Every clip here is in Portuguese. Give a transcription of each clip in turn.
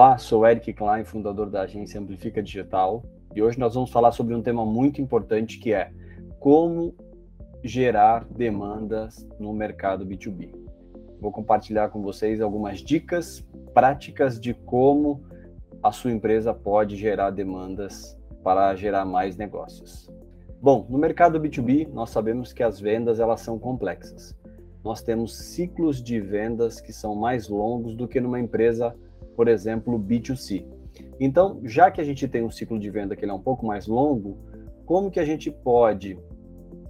Olá, sou Eric Klein, fundador da agência Amplifica Digital, e hoje nós vamos falar sobre um tema muito importante que é como gerar demandas no mercado B2B. Vou compartilhar com vocês algumas dicas práticas de como a sua empresa pode gerar demandas para gerar mais negócios. Bom, no mercado B2B, nós sabemos que as vendas elas são complexas. Nós temos ciclos de vendas que são mais longos do que numa empresa por exemplo, B2C. Então, já que a gente tem um ciclo de venda que é um pouco mais longo, como que a gente pode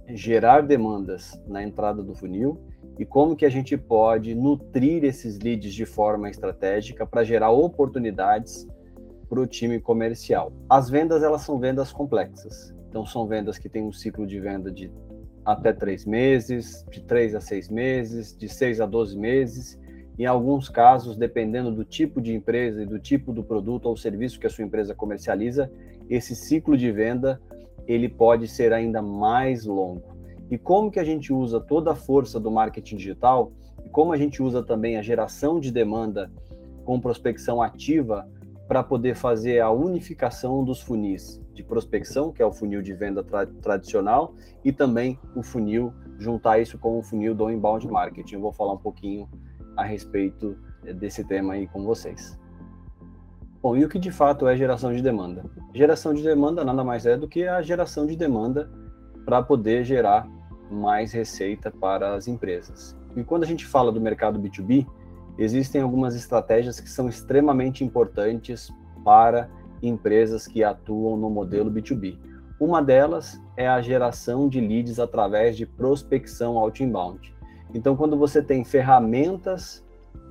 gerar demandas na entrada do funil e como que a gente pode nutrir esses leads de forma estratégica para gerar oportunidades para o time comercial. As vendas elas são vendas complexas, então são vendas que têm um ciclo de venda de até três meses, de três a seis meses, de seis a doze meses em alguns casos, dependendo do tipo de empresa e do tipo do produto ou serviço que a sua empresa comercializa, esse ciclo de venda ele pode ser ainda mais longo. E como que a gente usa toda a força do marketing digital e como a gente usa também a geração de demanda com prospecção ativa para poder fazer a unificação dos funis de prospecção, que é o funil de venda tra tradicional, e também o funil, juntar isso com o funil do inbound marketing. Eu vou falar um pouquinho a respeito desse tema aí com vocês. Bom, e o que de fato é geração de demanda? Geração de demanda nada mais é do que a geração de demanda para poder gerar mais receita para as empresas. E quando a gente fala do mercado B2B, existem algumas estratégias que são extremamente importantes para empresas que atuam no modelo B2B. Uma delas é a geração de leads através de prospecção out-inbound. Então, quando você tem ferramentas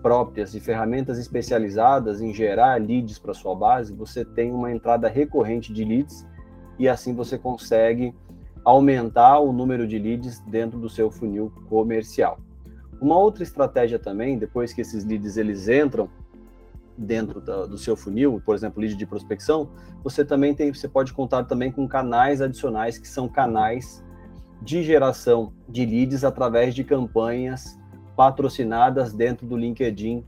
próprias e ferramentas especializadas em gerar leads para sua base, você tem uma entrada recorrente de leads e assim você consegue aumentar o número de leads dentro do seu funil comercial. Uma outra estratégia também, depois que esses leads eles entram dentro do, do seu funil, por exemplo, lead de prospecção, você também tem, você pode contar também com canais adicionais que são canais de geração de leads através de campanhas patrocinadas dentro do LinkedIn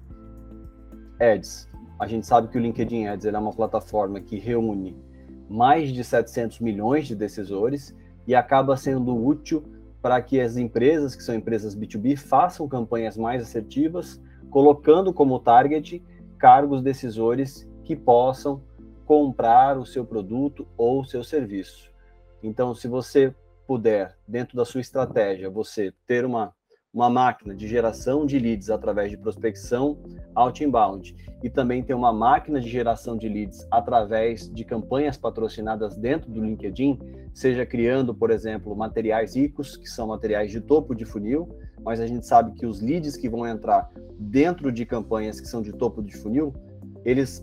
Ads. A gente sabe que o LinkedIn Ads é uma plataforma que reúne mais de 700 milhões de decisores e acaba sendo útil para que as empresas, que são empresas B2B, façam campanhas mais assertivas, colocando como target cargos decisores que possam comprar o seu produto ou o seu serviço. Então, se você puder, dentro da sua estratégia, você ter uma, uma máquina de geração de leads através de prospecção out-inbound e também ter uma máquina de geração de leads através de campanhas patrocinadas dentro do LinkedIn, seja criando, por exemplo, materiais ricos, que são materiais de topo de funil, mas a gente sabe que os leads que vão entrar dentro de campanhas que são de topo de funil, eles,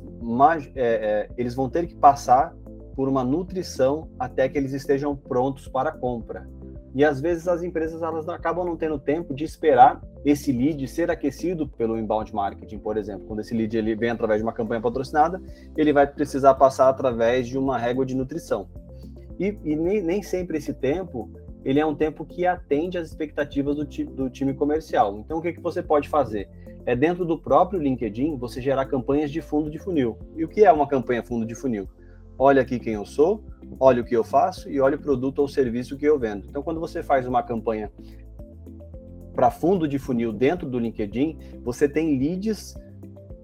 é, é, eles vão ter que passar por uma nutrição até que eles estejam prontos para compra. E às vezes as empresas elas acabam não tendo tempo de esperar esse lead ser aquecido pelo inbound marketing, por exemplo. Quando esse lead ele vem através de uma campanha patrocinada, ele vai precisar passar através de uma régua de nutrição. E, e nem, nem, sempre esse tempo ele é um tempo que atende às expectativas do, ti, do time comercial. Então o que, que você pode fazer? É dentro do próprio LinkedIn você gerar campanhas de fundo de funil. E o que é uma campanha fundo de funil? Olha aqui quem eu sou, olha o que eu faço e olha o produto ou serviço que eu vendo. Então, quando você faz uma campanha para fundo de funil dentro do LinkedIn, você tem leads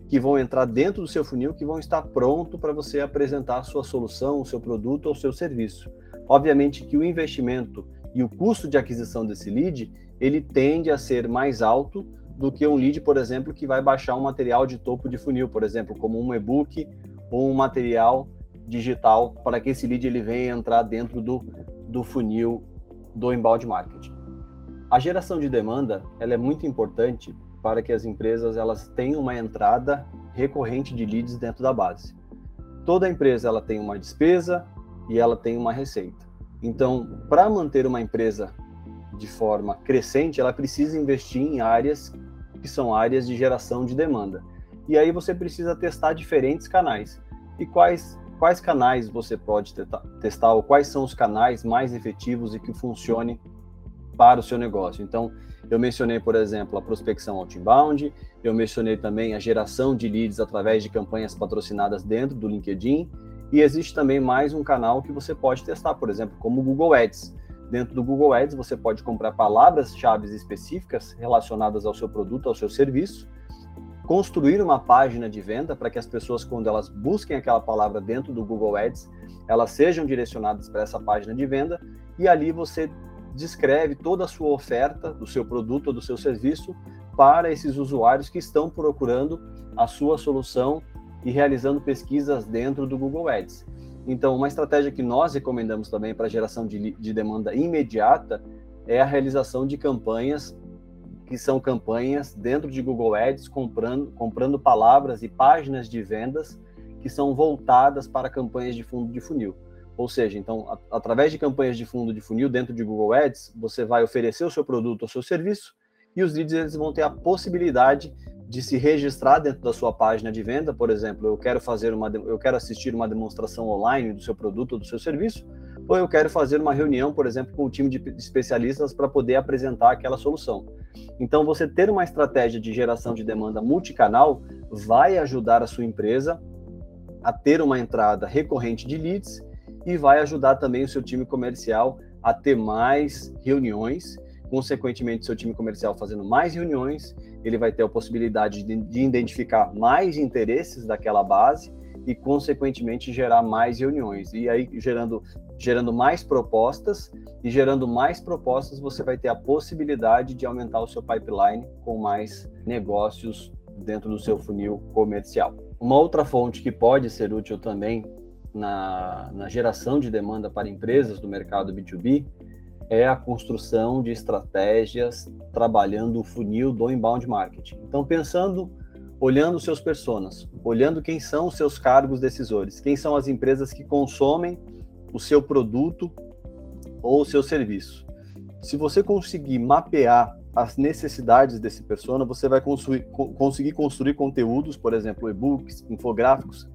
que vão entrar dentro do seu funil que vão estar pronto para você apresentar a sua solução, o seu produto ou o seu serviço. Obviamente que o investimento e o custo de aquisição desse lead, ele tende a ser mais alto do que um lead, por exemplo, que vai baixar um material de topo de funil, por exemplo, como um e-book ou um material digital para que esse lead ele venha entrar dentro do, do funil do inbound marketing. A geração de demanda ela é muito importante para que as empresas elas tenham uma entrada recorrente de leads dentro da base. Toda empresa ela tem uma despesa e ela tem uma receita. Então, para manter uma empresa de forma crescente, ela precisa investir em áreas que são áreas de geração de demanda. E aí você precisa testar diferentes canais. E quais quais canais você pode testar ou quais são os canais mais efetivos e que funcionem para o seu negócio. Então, eu mencionei, por exemplo, a prospecção outbound, eu mencionei também a geração de leads através de campanhas patrocinadas dentro do LinkedIn, e existe também mais um canal que você pode testar, por exemplo, como o Google Ads. Dentro do Google Ads, você pode comprar palavras-chave específicas relacionadas ao seu produto, ao seu serviço, construir uma página de venda para que as pessoas, quando elas busquem aquela palavra dentro do Google Ads, elas sejam direcionadas para essa página de venda e ali você descreve toda a sua oferta do seu produto ou do seu serviço para esses usuários que estão procurando a sua solução e realizando pesquisas dentro do Google Ads. Então, uma estratégia que nós recomendamos também para geração de, de demanda imediata é a realização de campanhas que são campanhas dentro de Google Ads comprando, comprando palavras e páginas de vendas que são voltadas para campanhas de fundo de funil. Ou seja, então, a, através de campanhas de fundo de funil dentro de Google Ads, você vai oferecer o seu produto ou seu serviço e os leads eles vão ter a possibilidade de se registrar dentro da sua página de venda, por exemplo, eu quero fazer uma eu quero assistir uma demonstração online do seu produto ou do seu serviço, ou eu quero fazer uma reunião, por exemplo, com um time de especialistas para poder apresentar aquela solução. Então, você ter uma estratégia de geração de demanda multicanal vai ajudar a sua empresa a ter uma entrada recorrente de leads e vai ajudar também o seu time comercial a ter mais reuniões, consequentemente, seu time comercial fazendo mais reuniões, ele vai ter a possibilidade de, de identificar mais interesses daquela base e, consequentemente, gerar mais reuniões. E aí, gerando, gerando mais propostas, e gerando mais propostas, você vai ter a possibilidade de aumentar o seu pipeline com mais negócios dentro do seu funil comercial. Uma outra fonte que pode ser útil também na, na geração de demanda para empresas do mercado B2B é a construção de estratégias trabalhando o funil do inbound marketing. Então, pensando, olhando seus personas, olhando quem são os seus cargos decisores, quem são as empresas que consomem o seu produto ou o seu serviço. Se você conseguir mapear as necessidades desse persona, você vai construir, conseguir construir conteúdos, por exemplo, e-books, infográficos,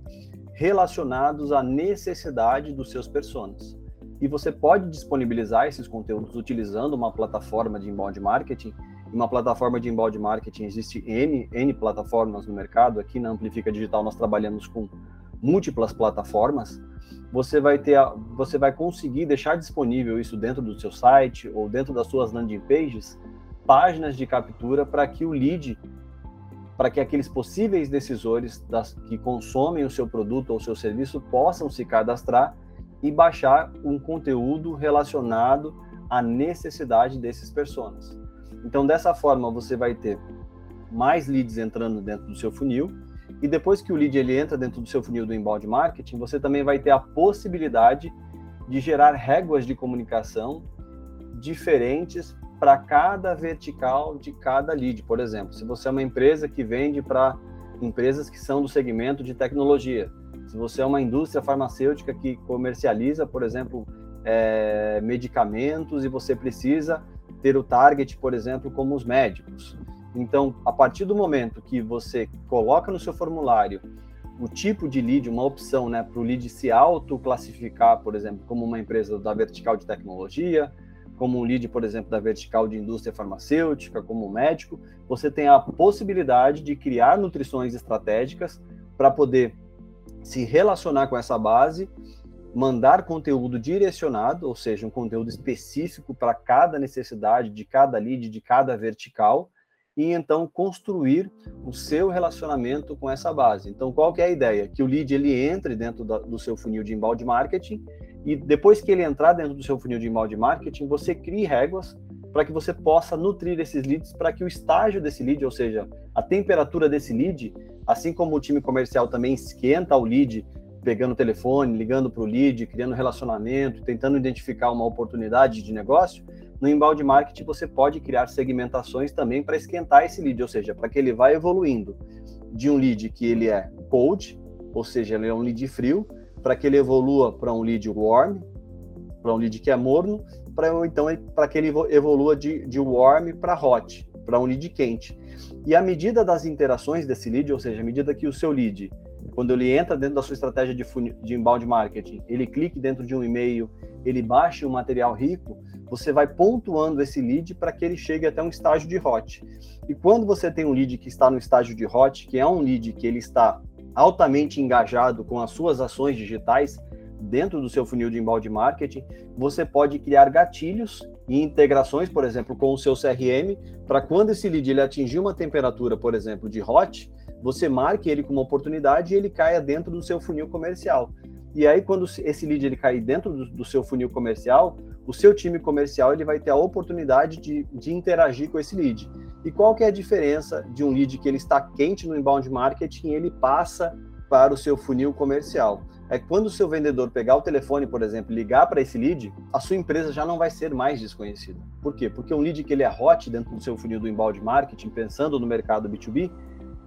relacionados à necessidade dos seus personas. E você pode disponibilizar esses conteúdos utilizando uma plataforma de inbound marketing. Uma plataforma de inbound marketing existe N, N plataformas no mercado. Aqui na Amplifica Digital nós trabalhamos com múltiplas plataformas. Você vai ter, você vai conseguir deixar disponível isso dentro do seu site ou dentro das suas landing pages, páginas de captura para que o lead para que aqueles possíveis decisores das, que consomem o seu produto ou seu serviço possam se cadastrar e baixar um conteúdo relacionado à necessidade desses personas. Então, dessa forma, você vai ter mais leads entrando dentro do seu funil e depois que o lead ele entra dentro do seu funil do inbound marketing, você também vai ter a possibilidade de gerar réguas de comunicação diferentes para cada vertical de cada lead. Por exemplo, se você é uma empresa que vende para empresas que são do segmento de tecnologia, se você é uma indústria farmacêutica que comercializa, por exemplo, é, medicamentos e você precisa ter o target, por exemplo, como os médicos. Então, a partir do momento que você coloca no seu formulário o tipo de lead, uma opção né, para o lead se auto-classificar, por exemplo, como uma empresa da vertical de tecnologia, como um lead, por exemplo, da vertical de indústria farmacêutica, como um médico, você tem a possibilidade de criar nutrições estratégicas para poder se relacionar com essa base, mandar conteúdo direcionado, ou seja, um conteúdo específico para cada necessidade de cada lead, de cada vertical, e então construir o seu relacionamento com essa base. Então, qual que é a ideia? Que o lead ele entre dentro da, do seu funil de inbound marketing e depois que ele entrar dentro do seu funil de inbound marketing, você crie réguas para que você possa nutrir esses leads, para que o estágio desse lead, ou seja, a temperatura desse lead, assim como o time comercial também esquenta o lead, pegando o telefone, ligando para o lead, criando relacionamento, tentando identificar uma oportunidade de negócio, no inbound marketing você pode criar segmentações também para esquentar esse lead, ou seja, para que ele vá evoluindo de um lead que ele é cold, ou seja, ele é um lead frio, para que ele evolua para um lead warm, para um lead que é morno, para então para que ele evolua de, de warm para hot, para um lead quente. E à medida das interações desse lead, ou seja, à medida que o seu lead, quando ele entra dentro da sua estratégia de, de inbound marketing, ele clique dentro de um e-mail, ele baixe um material rico, você vai pontuando esse lead para que ele chegue até um estágio de hot. E quando você tem um lead que está no estágio de hot, que é um lead que ele está altamente engajado com as suas ações digitais dentro do seu funil de embalde marketing, você pode criar gatilhos e integrações, por exemplo, com o seu CRM, para quando esse lead ele atingir uma temperatura, por exemplo, de hot, você marque ele como oportunidade e ele caia dentro do seu funil comercial. E aí, quando esse lead ele cair dentro do, do, seu funil comercial, o seu time comercial ele vai ter a oportunidade de, de interagir com esse lead. E qual que é a diferença de um lead que ele está quente no inbound marketing e ele passa para o seu funil comercial? É quando o seu vendedor pegar o telefone, por exemplo, ligar para esse lead, a sua empresa já não vai ser mais desconhecida. Por quê? Porque um lead que ele é hot dentro do seu funil do inbound marketing, pensando no mercado B2B,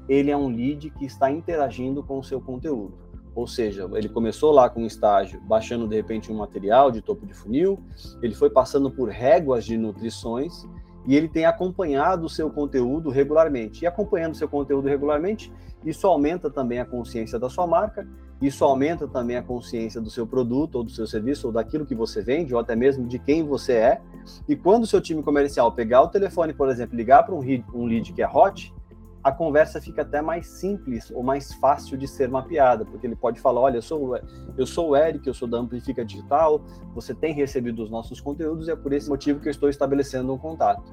ele é um lead que está interagindo com o seu conteúdo. Ou seja, ele começou lá com um estágio, baixando de repente um material de topo de funil, ele foi passando por réguas de nutrições e ele tem acompanhado o seu conteúdo regularmente. E acompanhando o seu conteúdo regularmente, isso aumenta também a consciência da sua marca, isso aumenta também a consciência do seu produto ou do seu serviço ou daquilo que você vende ou até mesmo de quem você é. E quando o seu time comercial pegar o telefone, por exemplo, ligar para um lead, que é hot, a conversa fica até mais simples ou mais fácil de ser mapeada, porque ele pode falar, olha, eu sou, eu sou o Eric, eu sou da Amplifica Digital, você tem recebido os nossos conteúdos e é por esse motivo que eu estou estabelecendo um contato.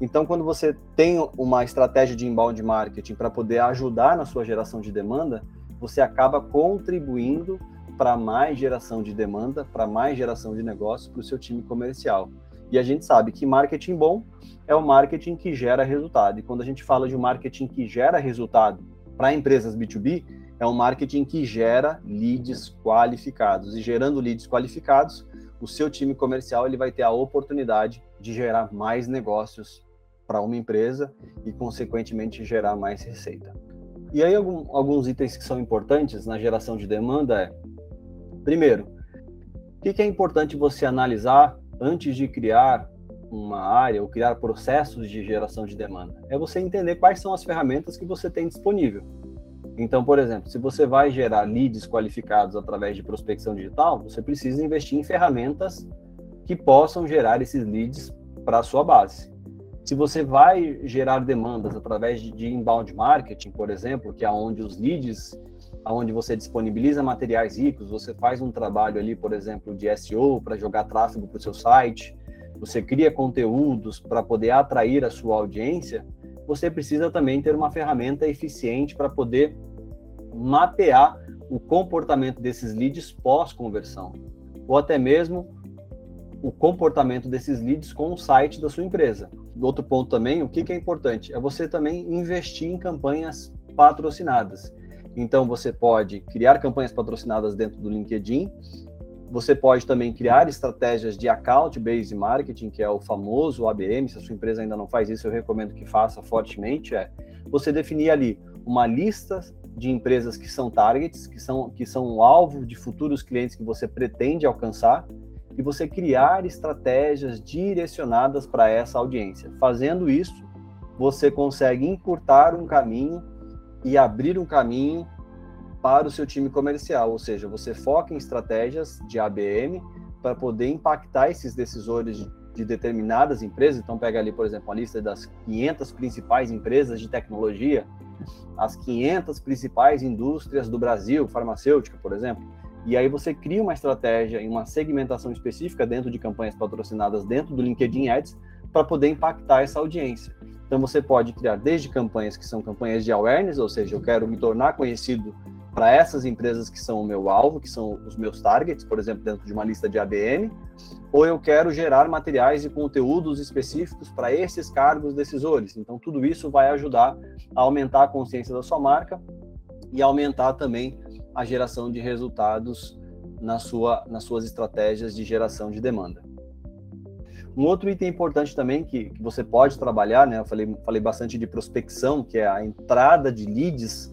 Então, quando você tem uma estratégia de inbound marketing para poder ajudar na sua geração de demanda, você acaba contribuindo para mais geração de demanda, para mais geração de negócio para o seu time comercial. E a gente sabe que marketing bom é o marketing que gera resultado. E quando a gente fala de um marketing que gera resultado para empresas B2B, é um marketing que gera leads qualificados. E gerando leads qualificados, o seu time comercial ele vai ter a oportunidade de gerar mais negócios para uma empresa e, consequentemente, gerar mais receita. E aí, algum, alguns itens que são importantes na geração de demanda é: primeiro, o que, que é importante você analisar antes de criar uma área ou criar processos de geração de demanda? É você entender quais são as ferramentas que você tem disponível. Então, por exemplo, se você vai gerar leads qualificados através de prospecção digital, você precisa investir em ferramentas que possam gerar esses leads para a sua base. Se você vai gerar demandas através de inbound marketing, por exemplo, que é onde os leads onde você disponibiliza materiais ricos, você faz um trabalho ali, por exemplo, de SEO para jogar tráfego para o seu site, você cria conteúdos para poder atrair a sua audiência, você precisa também ter uma ferramenta eficiente para poder mapear o comportamento desses leads pós-conversão, ou até mesmo o comportamento desses leads com o site da sua empresa. Outro ponto também, o que, que é importante? É você também investir em campanhas patrocinadas. Então, você pode criar campanhas patrocinadas dentro do LinkedIn. Você pode também criar estratégias de account-based marketing, que é o famoso ABM. Se a sua empresa ainda não faz isso, eu recomendo que faça fortemente. É você definir ali uma lista de empresas que são targets, que são, que são o alvo de futuros clientes que você pretende alcançar, e você criar estratégias direcionadas para essa audiência. Fazendo isso, você consegue encurtar um caminho e abrir um caminho para o seu time comercial, ou seja, você foca em estratégias de ABM para poder impactar esses decisores de, de determinadas empresas. Então, pega ali, por exemplo, a lista das 500 principais empresas de tecnologia, as 500 principais indústrias do Brasil, farmacêutica, por exemplo. E aí você cria uma estratégia e uma segmentação específica dentro de campanhas patrocinadas dentro do LinkedIn Ads para poder impactar essa audiência. Então você pode criar desde campanhas que são campanhas de awareness, ou seja, eu quero me tornar conhecido para essas empresas que são o meu alvo, que são os meus targets, por exemplo, dentro de uma lista de ABM, ou eu quero gerar materiais e conteúdos específicos para esses cargos decisores. Então tudo isso vai ajudar a aumentar a consciência da sua marca e aumentar também a geração de resultados na sua, nas suas estratégias de geração de demanda. Um outro item importante também que, que você pode trabalhar, né? Eu falei, falei bastante de prospecção, que é a entrada de leads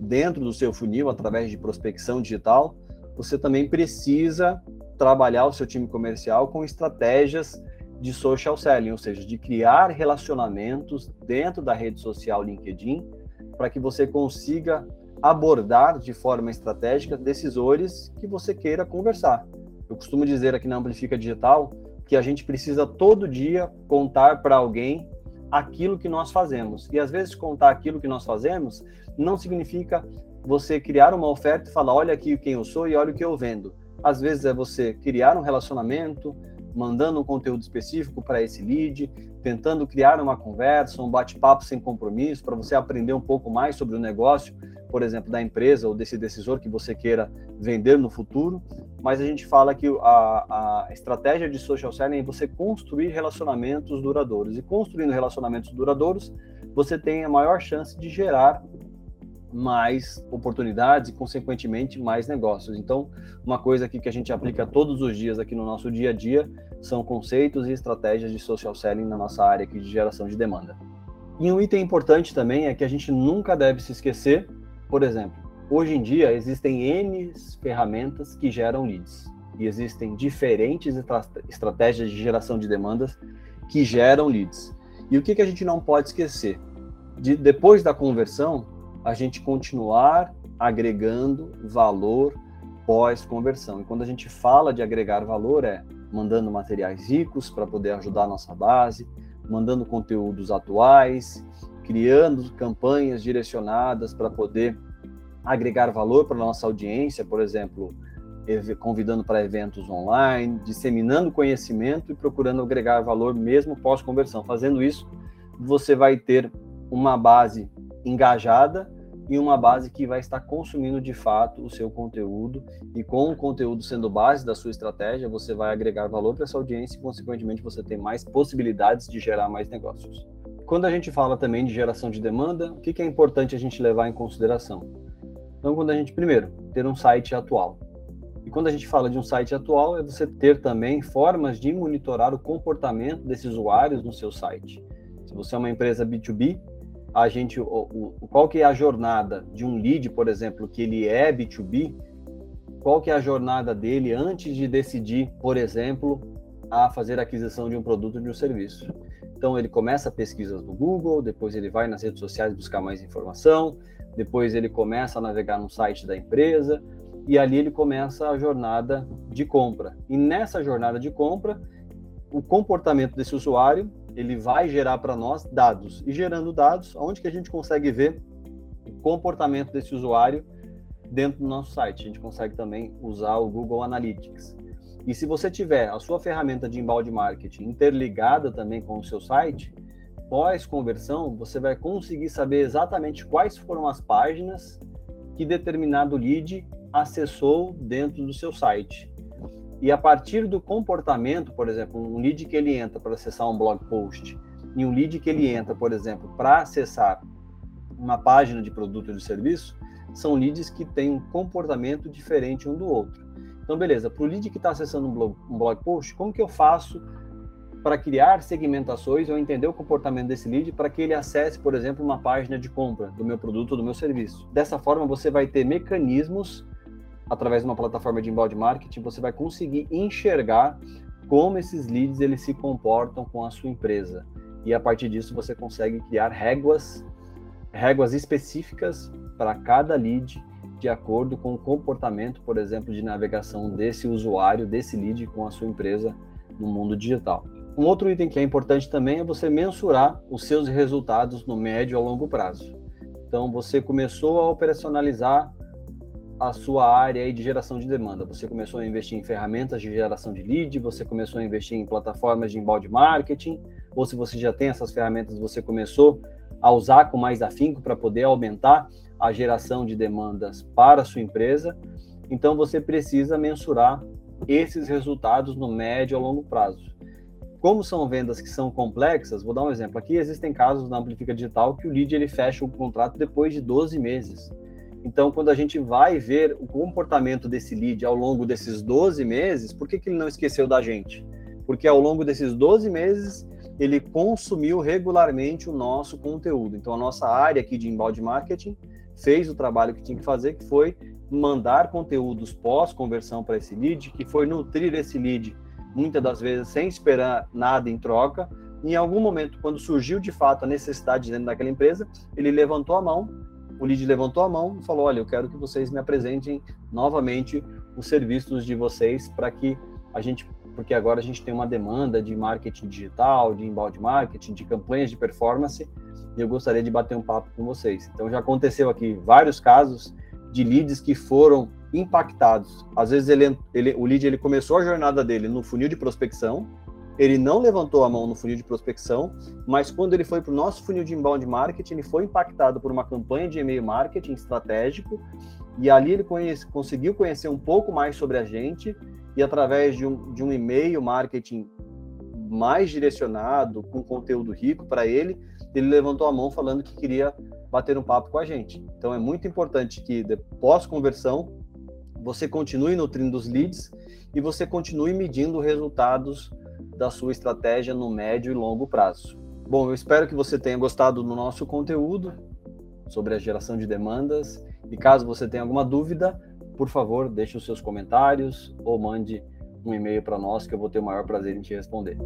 dentro do seu funil através de prospecção digital. Você também precisa trabalhar o seu time comercial com estratégias de social selling, ou seja, de criar relacionamentos dentro da rede social LinkedIn para que você consiga abordar de forma estratégica decisores que você queira conversar. Eu costumo dizer aqui na Amplifica Digital que a gente precisa todo dia contar para alguém aquilo que nós fazemos. E às vezes contar aquilo que nós fazemos não significa você criar uma oferta e falar, olha aqui quem eu sou e olha o que eu vendo. Às vezes é você criar um relacionamento, mandando um conteúdo específico para esse lead, tentando criar uma conversa, um bate-papo sem compromisso, para você aprender um pouco mais sobre o negócio, por exemplo, da empresa ou desse decisor que você queira vender no futuro. Mas a gente fala que a, a estratégia de social selling é você construir relacionamentos duradouros. E construindo relacionamentos duradouros, você tem a maior chance de gerar mais oportunidades e, consequentemente, mais negócios. Então, uma coisa aqui que a gente aplica todos os dias aqui no nosso dia a dia são conceitos e estratégias de social selling na nossa área aqui de geração de demanda. E um item importante também é que a gente nunca deve se esquecer, por exemplo, hoje em dia existem N ferramentas que geram leads e existem diferentes estratégias de geração de demandas que geram leads. E o que, que a gente não pode esquecer? De, depois da conversão, a gente continuar agregando valor pós-conversão. E quando a gente fala de agregar valor, é mandando materiais ricos para poder ajudar a nossa base, mandando conteúdos atuais, criando campanhas direcionadas para poder agregar valor para nossa audiência, por exemplo, convidando para eventos online, disseminando conhecimento e procurando agregar valor mesmo pós-conversão. Fazendo isso, você vai ter uma base engajada e uma base que vai estar consumindo de fato o seu conteúdo e com o conteúdo sendo base da sua estratégia, você vai agregar valor para essa audiência e consequentemente você tem mais possibilidades de gerar mais negócios. Quando a gente fala também de geração de demanda, o que é importante a gente levar em consideração? Então, quando a gente primeiro ter um site atual. E quando a gente fala de um site atual, é você ter também formas de monitorar o comportamento desses usuários no seu site. Se você é uma empresa B2B, a gente, o, o, qual que é a jornada de um lead, por exemplo, que ele é B2B, qual que é a jornada dele antes de decidir, por exemplo, a fazer a aquisição de um produto ou de um serviço. Então ele começa pesquisas no Google, depois ele vai nas redes sociais buscar mais informação, depois ele começa a navegar no site da empresa e ali ele começa a jornada de compra. E nessa jornada de compra, o comportamento desse usuário ele vai gerar para nós dados. E gerando dados, onde que a gente consegue ver o comportamento desse usuário dentro do nosso site? A gente consegue também usar o Google Analytics. E se você tiver a sua ferramenta de inbound marketing interligada também com o seu site, pós-conversão, você vai conseguir saber exatamente quais foram as páginas que determinado lead acessou dentro do seu site. E a partir do comportamento, por exemplo, um lead que ele entra para acessar um blog post e um lead que ele entra, por exemplo, para acessar uma página de produto ou de serviço, são leads que têm um comportamento diferente um do outro. Então, beleza, para o lead que está acessando um blog, um blog post, como que eu faço para criar segmentações ou entender o comportamento desse lead para que ele acesse, por exemplo, uma página de compra do meu produto ou do meu serviço? Dessa forma, você vai ter mecanismos através de uma plataforma de inbound marketing, você vai conseguir enxergar como esses leads eles se comportam com a sua empresa. E a partir disso você consegue criar réguas, réguas específicas para cada lead de acordo com o comportamento, por exemplo, de navegação desse usuário, desse lead com a sua empresa no mundo digital. Um outro item que é importante também é você mensurar os seus resultados no médio a longo prazo. Então, você começou a operacionalizar a sua área de geração de demanda? Você começou a investir em ferramentas de geração de lead, você começou a investir em plataformas de inbound marketing, ou se você já tem essas ferramentas, você começou a usar com mais afinco para poder aumentar a geração de demandas para a sua empresa. Então você precisa mensurar esses resultados no médio a longo prazo. Como são vendas que são complexas, vou dar um exemplo. Aqui existem casos na Amplifica Digital que o lead ele fecha o contrato depois de 12 meses. Então, quando a gente vai ver o comportamento desse lead ao longo desses 12 meses, por que, que ele não esqueceu da gente? Porque ao longo desses 12 meses, ele consumiu regularmente o nosso conteúdo. Então, a nossa área aqui de inbound marketing fez o trabalho que tinha que fazer, que foi mandar conteúdos pós-conversão para esse lead, que foi nutrir esse lead, muitas das vezes sem esperar nada em troca. Em algum momento, quando surgiu de fato a necessidade dentro daquela empresa, ele levantou a mão o lead levantou a mão e falou: Olha, eu quero que vocês me apresentem novamente os serviços de vocês para que a gente porque agora a gente tem uma demanda de marketing digital, de inbound marketing, de campanhas de performance, e eu gostaria de bater um papo com vocês. Então já aconteceu aqui vários casos de leads que foram impactados. Às vezes ele, ele, o lead ele começou a jornada dele no funil de prospecção, ele não levantou a mão no funil de prospecção, mas quando ele foi para o nosso funil de inbound marketing, ele foi impactado por uma campanha de e-mail marketing estratégico, e ali ele conhece, conseguiu conhecer um pouco mais sobre a gente, e através de um, de um e-mail marketing mais direcionado, com conteúdo rico para ele, ele levantou a mão falando que queria bater um papo com a gente. Então é muito importante que, pós-conversão, você continue nutrindo os leads e você continue medindo resultados da sua estratégia no médio e longo prazo. Bom, eu espero que você tenha gostado do nosso conteúdo sobre a geração de demandas e caso você tenha alguma dúvida, por favor, deixe os seus comentários ou mande um e-mail para nós que eu vou ter o maior prazer em te responder.